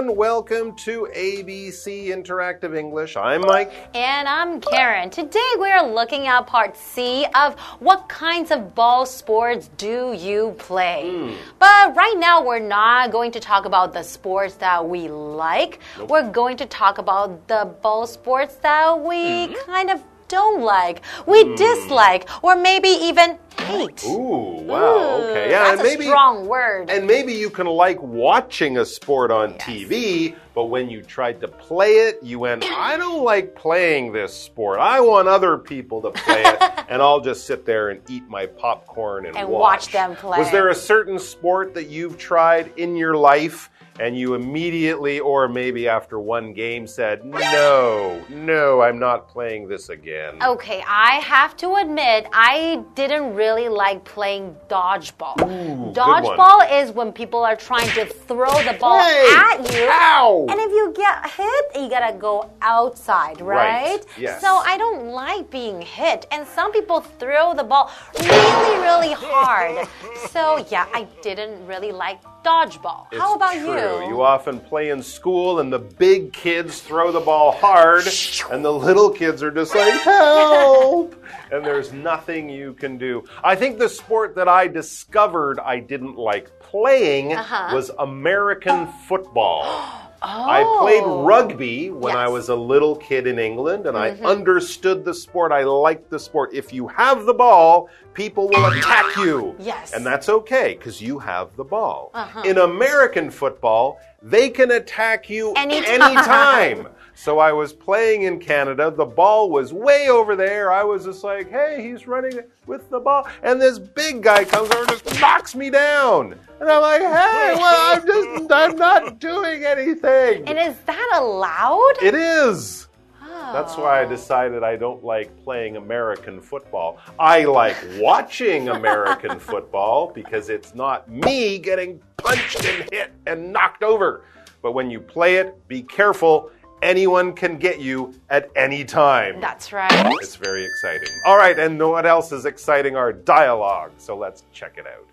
everyone. Welcome to ABC Interactive English. I'm Mike. And I'm Karen. Today we're looking at part C of what kinds of ball sports do you play? Hmm. But right now we're not going to talk about the sports that we like. We're going to talk about the ball sports that we Hmm. kind of don't like, we hmm. dislike, or maybe even hate. Ooh, wow. okay. Yeah, That's and maybe a strong word. and maybe you can like watching a sport on TV, but when you tried to play it, you went, "I don't like playing this sport. I want other people to play it, and I'll just sit there and eat my popcorn and, And watch them play. Was there a certain sport that you've tried in your life? And you immediately, or maybe after one game, said, No, no, I'm not playing this again. Okay, I have to admit, I didn't really like playing dodgeball. good dodgeball is when people are trying to throw the ball Hey! at you. Ow! And if you get hit, you gotta go outside, right? Right, yes. So I don't like being hit. And some people throw the ball really, really hard. so yeah, I didn't really like dodgeball. How about true. you? You often play in school, and the big kids throw the ball hard, and the little kids are just like, help! and there's nothing you can do. I think the sport that I discovered I didn't like playing Uh-huh. was American football. I played Oh. rugby when I was a little kid in England and Mm-hmm. I understood the sport. I liked the sport. If you have the ball, people will attack you. Yes. And that's okay because you have the ball. In American football, they can attack you Anytime. anytime. So I was playing in Canada. The ball was way over there. I was just like, hey, he's running with the ball. And this big guy comes over and just knocks me down. And I'm like, hey, well, I'm just, I'm not doing anything. and is that allowed? It is. Oh. That's why I oh. decided I don't like playing American football. I like watching American football because it's not me getting punched and hit and knocked over. But when you play it, be careful. Anyone can get you at any time. That's right. It's very exciting. All right, and what else is exciting? Our dialogue. So let's check it out.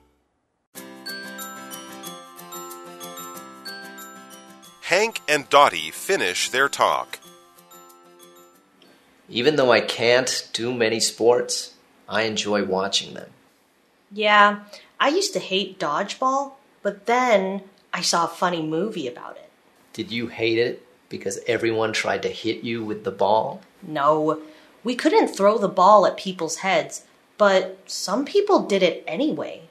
Hank and Dottie finish their talk. Even though I can't do many sports, I enjoy watching them. Yeah, I used to hate dodgeball, but then I saw a funny movie about it. Did you hate it because everyone tried to hit you with the ball? No, we couldn't throw the ball at people's heads, but some people did it anyway.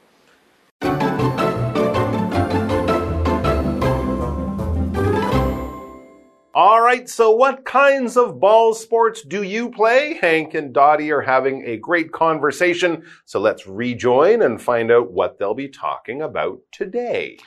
All right, so what kinds of ball sports do you play? Hank and Dottie are having a great conversation, so let's rejoin and find out what they'll be talking about today.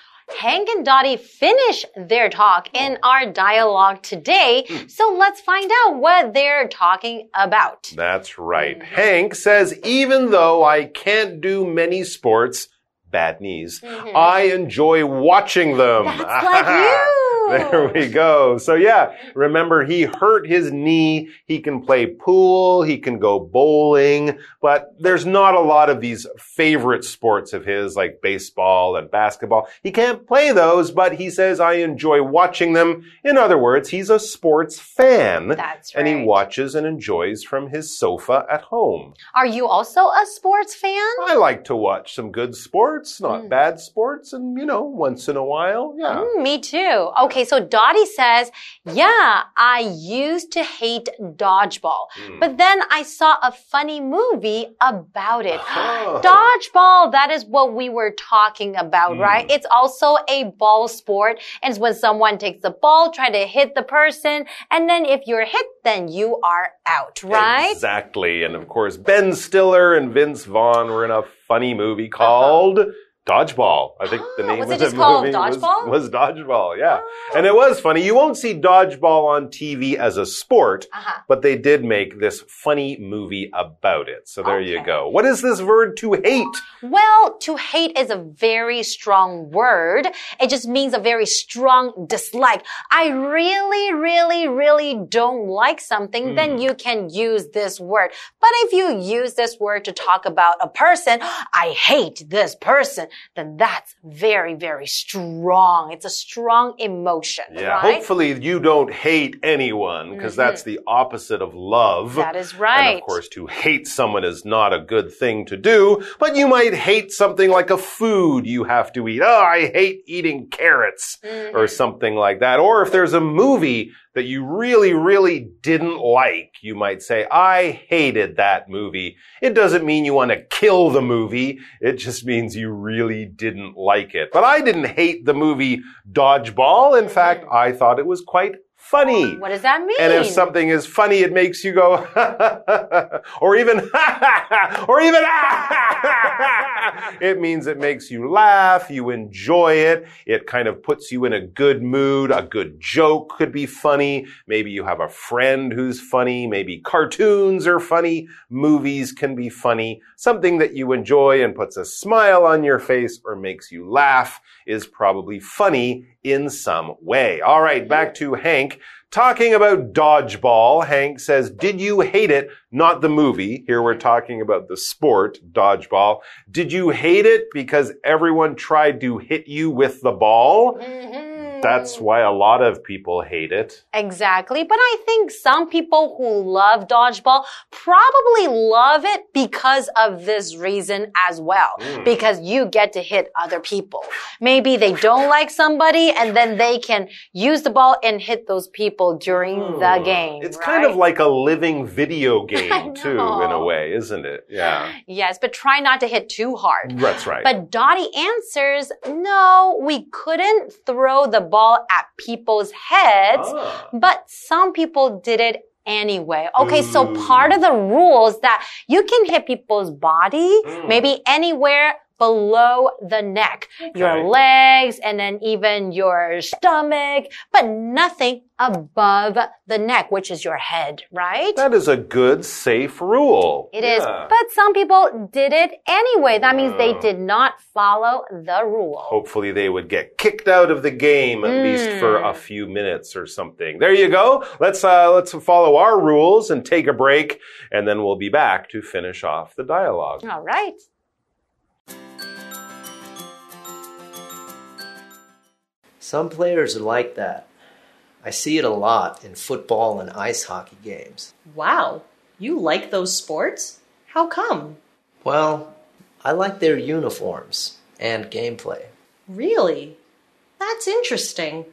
Hank and Dottie finish their talk hmm. in our dialogue today. Hmm. So let's find out what they're talking about. That's right. Hmm. Hank says, even though I can't do many sports, bad knees, mm-hmm. I enjoy watching them. That's like you. There we go. So yeah, remember he hurt his knee. He can play pool. He can go bowling, but there's not a lot of these favorite sports of his like baseball and basketball. He can't play those, but he says I enjoy watching them. In other words, he's a sports fan. That's right. And he watches and enjoys from his sofa at home. Are you also a sports fan? I like to watch some good sports, not Hmm. bad sports, and you know, once in a while, yeah. Mm, me too. Okay, so Dottie says, Yeah, I used to hate dodgeball, Hmm. but then I saw a funny movie about it. Oh. Dodgeball, that is what we were talking about, Hmm. right? It's also a ball sport. And it's when someone takes the ball, try to hit the person, and then if you're hit, then you are out, right? Exactly. And of course, Ben Stiller and Vince Vaughn were in a funny movie called Dodgeball. I think the Oh, name was of it just called movie was- Dodgeball? Oh. Was, Dodgeball, yeah. Ah. And it was funny. You won't see Dodgeball on TV as a sport, Uh-huh. but they did make this funny movie about it. So there you go. What is this verb to hate? Well, to hate is a very strong word. It just means a very strong dislike. I really, really, really don't like something, then hmm. you can use this word. But if you use this word to talk about a person, I hate this person, then that's very, very strong. It's a strong emotion, Yeah, right? hopefully you don't hate anyone because that's the opposite of love. That is And right. of course, to hate someone is not a good thing to do, but you might hate something like a food you have to eat. Oh, I hate eating carrots Mm-hmm. or something like that. Or if there's a movie that you really, really didn't like, you might say, I hated that movie. It doesn't mean you want to kill the movie. It just means you really didn't like it. But I didn't hate the movie Dodgeball. In fact, hmm. I thought it was quite funny. What does that mean? And if something is funny, it makes you go, or even, or even, it means it makes you laugh, you enjoy it, it kind of puts you in a good mood, a good joke could be funny, maybe you have a friend who's funny, maybe cartoons are funny, movies can be funny, something that you enjoy and puts a smile on your face or makes you laugh is probably funny in some way. All right, back to Hank. Talking about dodgeball, Hank says, Did you hate it? Not the movie. Here we're talking about the sport, dodgeball. Did you hate it because everyone tried to hit you with the ball? Mhm. That's why a lot of people hate it. Exactly. But I think some people who love dodgeball probably love it because of this reason as well. Hmm. Because you get to hit other people. Maybe they don't like somebody and then they can use the ball and hit those people during the game. It's kind of like a living video game, too, in a way, isn't it? Yeah. Yes, but try not to hit too hard. That's right. But Dottie answers, no, we couldn't throw the ball at people's heads, Ah. but some people did it anyway. Okay, so part of the rules that you can hit people's body, Mm. maybe anywhere below the neck, your legs, and then even your stomach, but nothing above the neck, which is your head, right? That is a good, safe rule. It is, Yeah. but some people did it anyway. That means they did not follow the rule. Hopefully they would get kicked out of the game at least for Mm. a few minutes or something. There you go. Let's uh, let's follow our rules and take a break, and then we'll be back to finish off the dialogue. All right. Some players are like that. I see it a lot in football and ice hockey games. Wow, you like those sports? How come? Well, I like their uniforms and gameplay. Really? That's interesting.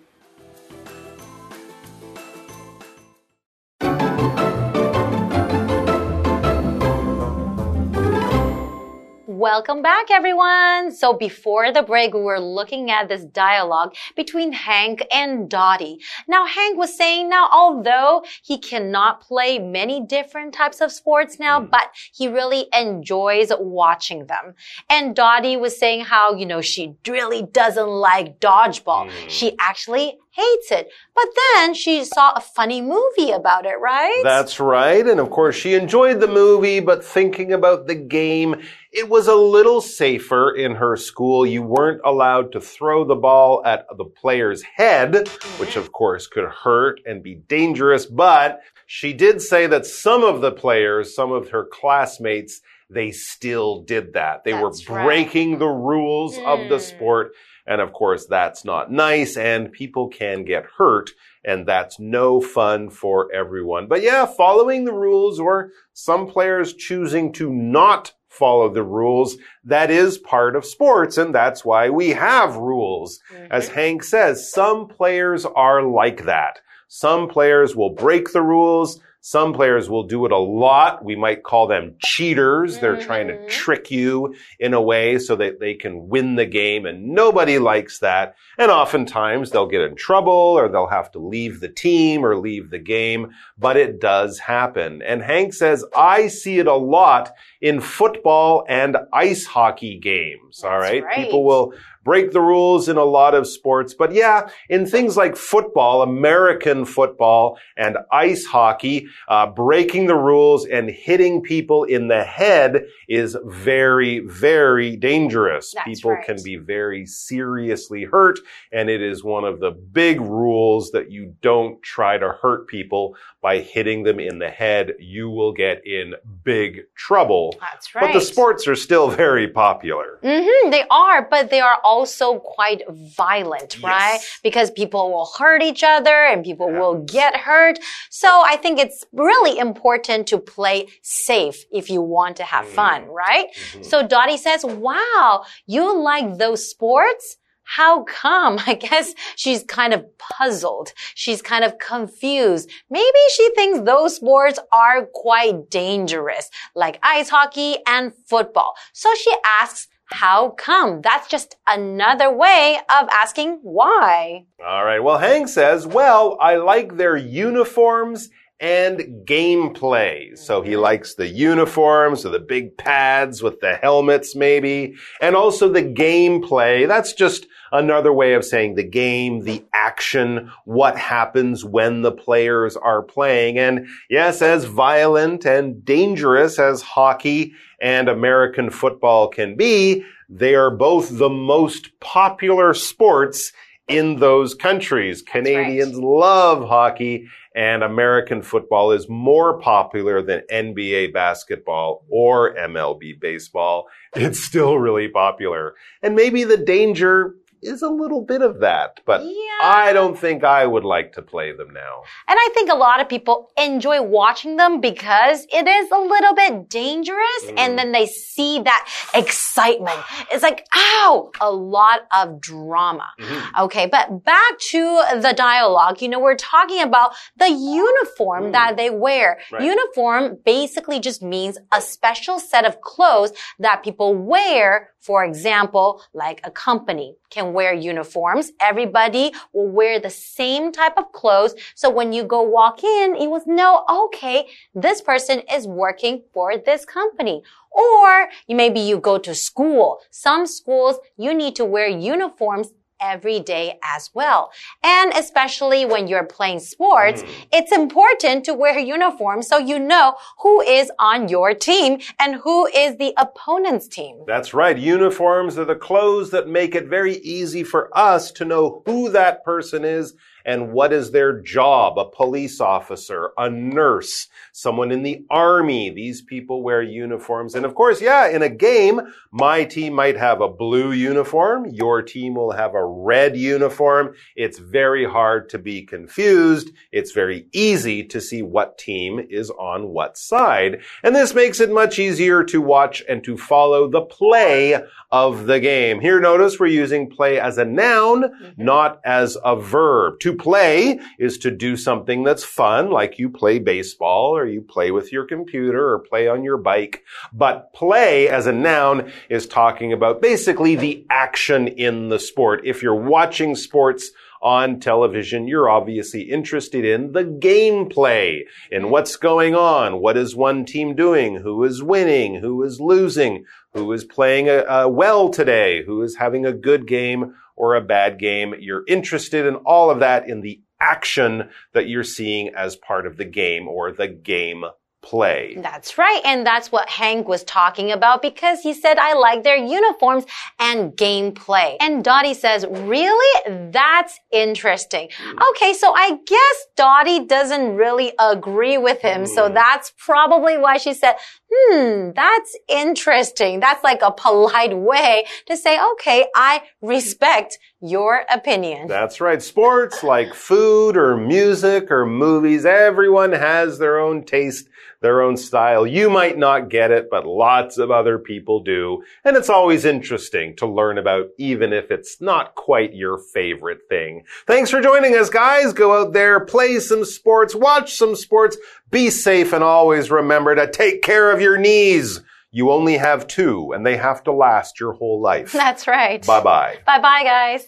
Welcome back, everyone. So before the break, we were looking at this dialogue between Hank and Dottie. Now, Hank was saying now, although he cannot play many different types of sports now, hmm. but he really enjoys watching them. And Dottie was saying how, you know, she really doesn't like dodgeball. Hmm. She actually hates it. But then she saw a funny movie about it, right? That's right. And of course, she enjoyed the movie, but thinking about the game, it was a little safer in her school. You weren't allowed to throw the ball at the player's head, which of course could hurt and be dangerous. But she did say that some of the players, some of her classmates, they still did that. They That's were right. breaking the rules of the Mm. sport. And of course, that's not nice and people can get hurt and that's no fun for everyone. But yeah, following the rules or some players choosing to not follow the rules, that is part of sports and that's why we have rules. Mm-hmm. As Hank says, some players are like that. Some players will break the rules. Some players will do it a lot. We might call them cheaters. They're trying to Mhm. trick you in a way so that they can win the game and nobody likes that. And oftentimes they'll get in trouble or they'll have to leave the team or leave the game, but it does happen. And Hank says, I see it a lot in football and ice hockey games. All right. right. People will break the rules in a lot of sports. But yeah, in things like football, American football and ice hockey, uh, breaking the rules and hitting people in the head is very, very dangerous. That's people right. can be very seriously hurt. And it is one of the big rules that you don't try to hurt people by hitting them in the head. You will get in big trouble. That's But the sports are still very popular. hmm they are, but they are also quite violent, right? Because people will hurt each other and people will get hurt. So I think it's really important to play safe if you want to have fun, right? So Dottie says, wow, you like those sports? How come? I guess she's kind of puzzled. She's kind of confused. Maybe she thinks those sports are quite dangerous, like ice hockey and football. So she asks, how come? That's just another way of asking why. All right. Well, Hank says, well, I like their uniforms and gameplay. So he mm-hmm. likes the uniforms or the big pads with the helmets, maybe, and also the gameplay. That's just another way of saying the game, the action, what happens when the players are playing. And yes, as violent and dangerous as hockey and American football can be, they are both the most popular sports in those countries. Canadians love hockey and American football is more popular than NBA basketball or MLB baseball. It's still really popular. And maybe the danger is a little bit of that, but Yeah. I don't think I would like to play them now. And I think a lot of people enjoy watching them because it is a little bit dangerous mm. and then they see that excitement. It's like, ow, a lot of drama. Mm-hmm. Okay, but back to the dialogue. You know, we're talking about the uniform mm. that they wear. Right. Uniform basically just means a special set of clothes that people wear. For example, like a company can wear uniforms. Everybody will wear the same type of clothes. So when you go walk in, you will know, okay, this person is working for this company. Or you, maybe you go to school. Some schools, you need to wear uniforms every day as well. And especially when you're playing sports, mm. it's important to wear a uniform so you know who is on your team and who is the opponent's team. That's right. Uniforms are the clothes that make it very easy for us to know who that person is and what is their job. A police officer, a nurse, someone in the army. These people wear uniforms. And of course, yeah, in a game, my team might have a blue uniform. Your team will have a red uniform. It's very hard to be confused. It's very easy to see what team is on what side. And this makes it much easier to watch and to follow the play of the game. Here, notice we're using play as a noun, mm-hmm. not as a verb. To play is to do something that's fun, like you play baseball or you play with your computer or play on your bike. But play as a noun is talking about basically the action in the sport. If you're watching sports, on television, you're obviously interested in the gameplay, in what's going on, what is one team doing, who is winning, who is losing, who is playing well today, who is having a good game or a bad game. You're interested in all of that in the action that you're seeing as part of the game or the game play. That's right. And that's what Hank was talking about because he said, I like their uniforms and gameplay. And Dottie says, really? That's interesting. Okay. So I guess Dottie doesn't really agree with him. So that's probably why she said, hmm, that's interesting. That's like a polite way to say, okay, I respect your opinion. That's right. Sports like food or music or movies, everyone has their own taste, their own style. You might not get it, but lots of other people do. And it's always interesting to learn about, even if it's not quite your favorite thing. Thanks for joining us, guys. Go out there, play some sports, watch some sports, be safe, and always remember to take care of your knees. You only have two, and they have to last your whole life. That's right. Bye bye. Bye bye, guys.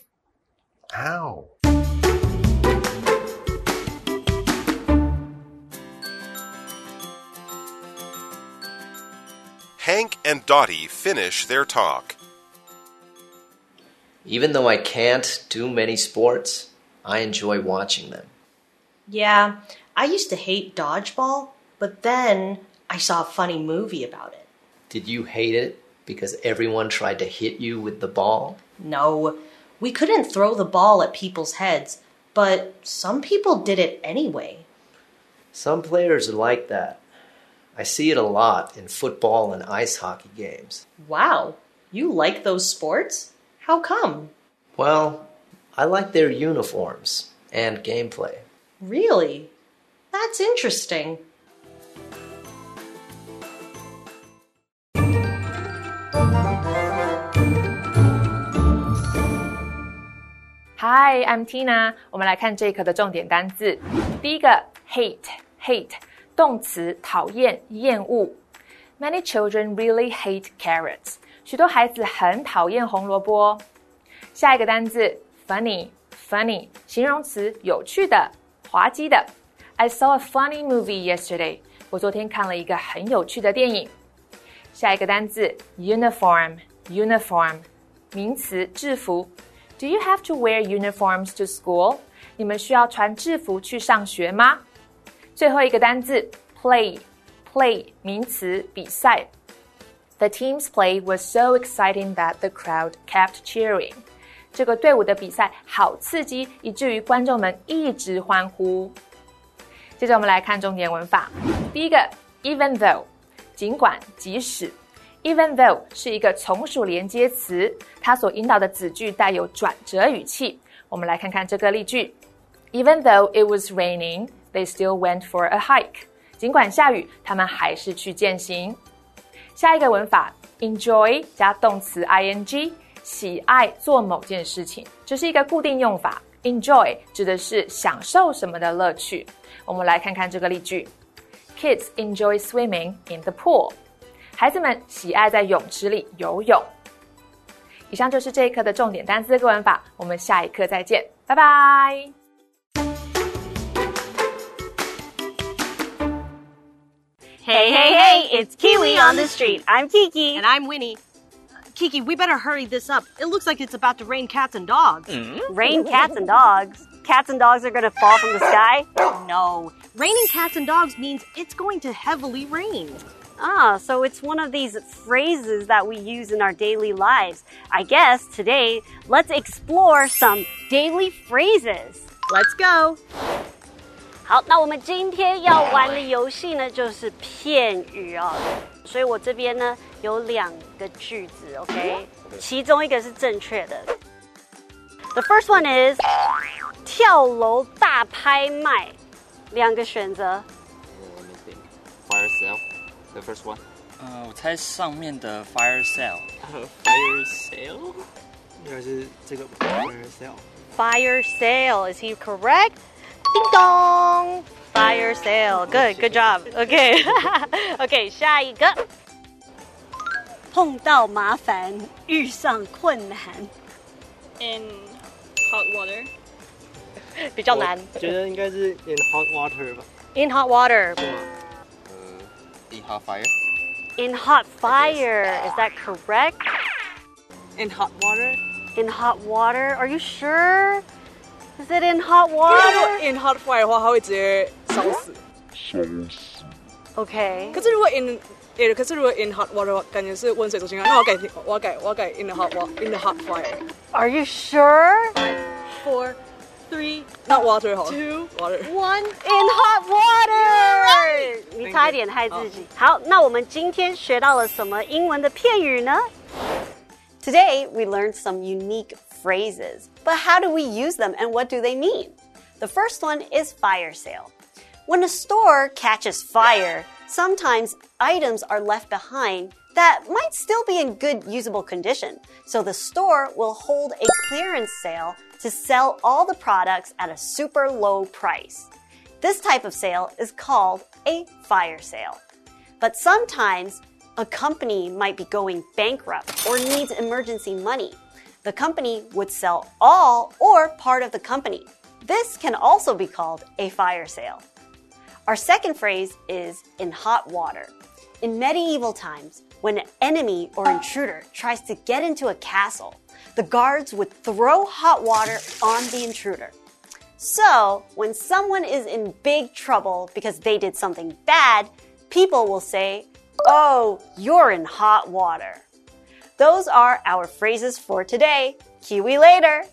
Ow. Hank and Dottie finish their talk. Even though I can't do many sports, I enjoy watching them. Yeah, I used to hate dodgeball, but then I saw a funny movie about it. Did you hate it because everyone tried to hit you with the ball? No, we couldn't throw the ball at people's heads, but some people did it anyway. Some players are like that. I see it a lot in football and ice hockey games. Wow, you like those sports? How come? Well, I like their uniforms and gameplay. Really? That's interesting. Hi, I'm Tina。我们来看这一课的重点单字。第一个，hate，hate， 动词，讨厌、厌恶。Many children really hate carrots。许多孩子很讨厌红萝卜。下一个单字，funny，funny，形容词，有趣的、滑稽的。I saw a funny movie yesterday。我昨天看了一个很有趣的电影。下一个单字，uniform，uniform，名词，制服。Do you have to wear uniforms to school？你们需要穿制服去上学吗？ 最后一个单字 play，play 名词比赛。The team's play was so exciting that the crowd kept cheering。这个队伍的比赛好刺激，以至于观众们一直欢呼。接着我们来看重点文法。第一个，even though，尽管，即使。Even though 是一个从属连接词，它所引导的子句带有转折语气。我们来看看这个例句：Even though it was raining, they still went for a hike。尽管下雨，他们还是去践行。下一个文法：enjoy 加动词 ing，喜爱做某件事情，这是一个固定用法。Enjoy 指的是享受什么的乐趣。我们来看看这个例句：Kids enjoy swimming in the pool。孩子们喜爱在泳池里游泳。以上就是这一课的重点单词跟文法，我们下一课再见，拜拜。Hey, hey, hey, it's Kiwi on the street. I'm Kiki. And I'm Winnie. Kiki, we better hurry this up. It looks like it's about to rain cats and dogs. Rain cats and dogs. Cats and dogs are gonna fall from the sky? No. Raining cats and dogs means it's going to heavily rain. Ah, so it's one of these phrases that we use in our daily lives. I guess today, let's explore some daily phrases. Let's go. 好，那我们今天要玩的游戏呢，就是片语哦。所以我这边呢有两个句子，OK，其中一个是正确的。The first one is 跳楼大拍卖，两个选择。Let me think. Fire sale. The first one. 呃，我猜上面的 fire sale。fire sale. 应该是这个 fire sale. Fire sale. Is he correct? Ding dong. Fire sale. Good. Good job. Okay. okay. 下一个。碰到麻烦，遇上困难， in hot water. 比较难。觉得应该是 in hot water 吧。 In hot water. 呃，in hot fire. In hot fire. Is that correct? In hot water. In hot water. Are you sure? Is it in hot water? In hot fire 的话，它会直接烧死。 Okay. 可是如果 in 诶，可是如果 in hot water 的话，感觉是温水煮青蛙。那我改，我要改，我要改 in the hot water in the hot fire。 Are you sure? Four, three, not water 好了。Two, water. One in hot water. 你差一点害自己。好，那我们今天学到了什么英文的片语呢？Today we learned some unique phrases, but how do we use them and what do they mean? The first one is fire sale. When a store catches fire, sometimes items are left behind that might still be in good usable condition. So the store will hold a clearance sale to sell all the products at a super low price. This type of sale is called a fire sale. But sometimes a company might be going bankrupt or needs emergency money. The company would sell all or part of the company. This can also be called a fire sale. Our second phrase is in hot water. In medieval times, when an enemy or intruder tries to get into a castle, the guards would throw hot water on the intruder. So, when someone is in big trouble because they did something bad, people will say, Oh, you're in hot water. Those are our phrases for today. Kiwi later.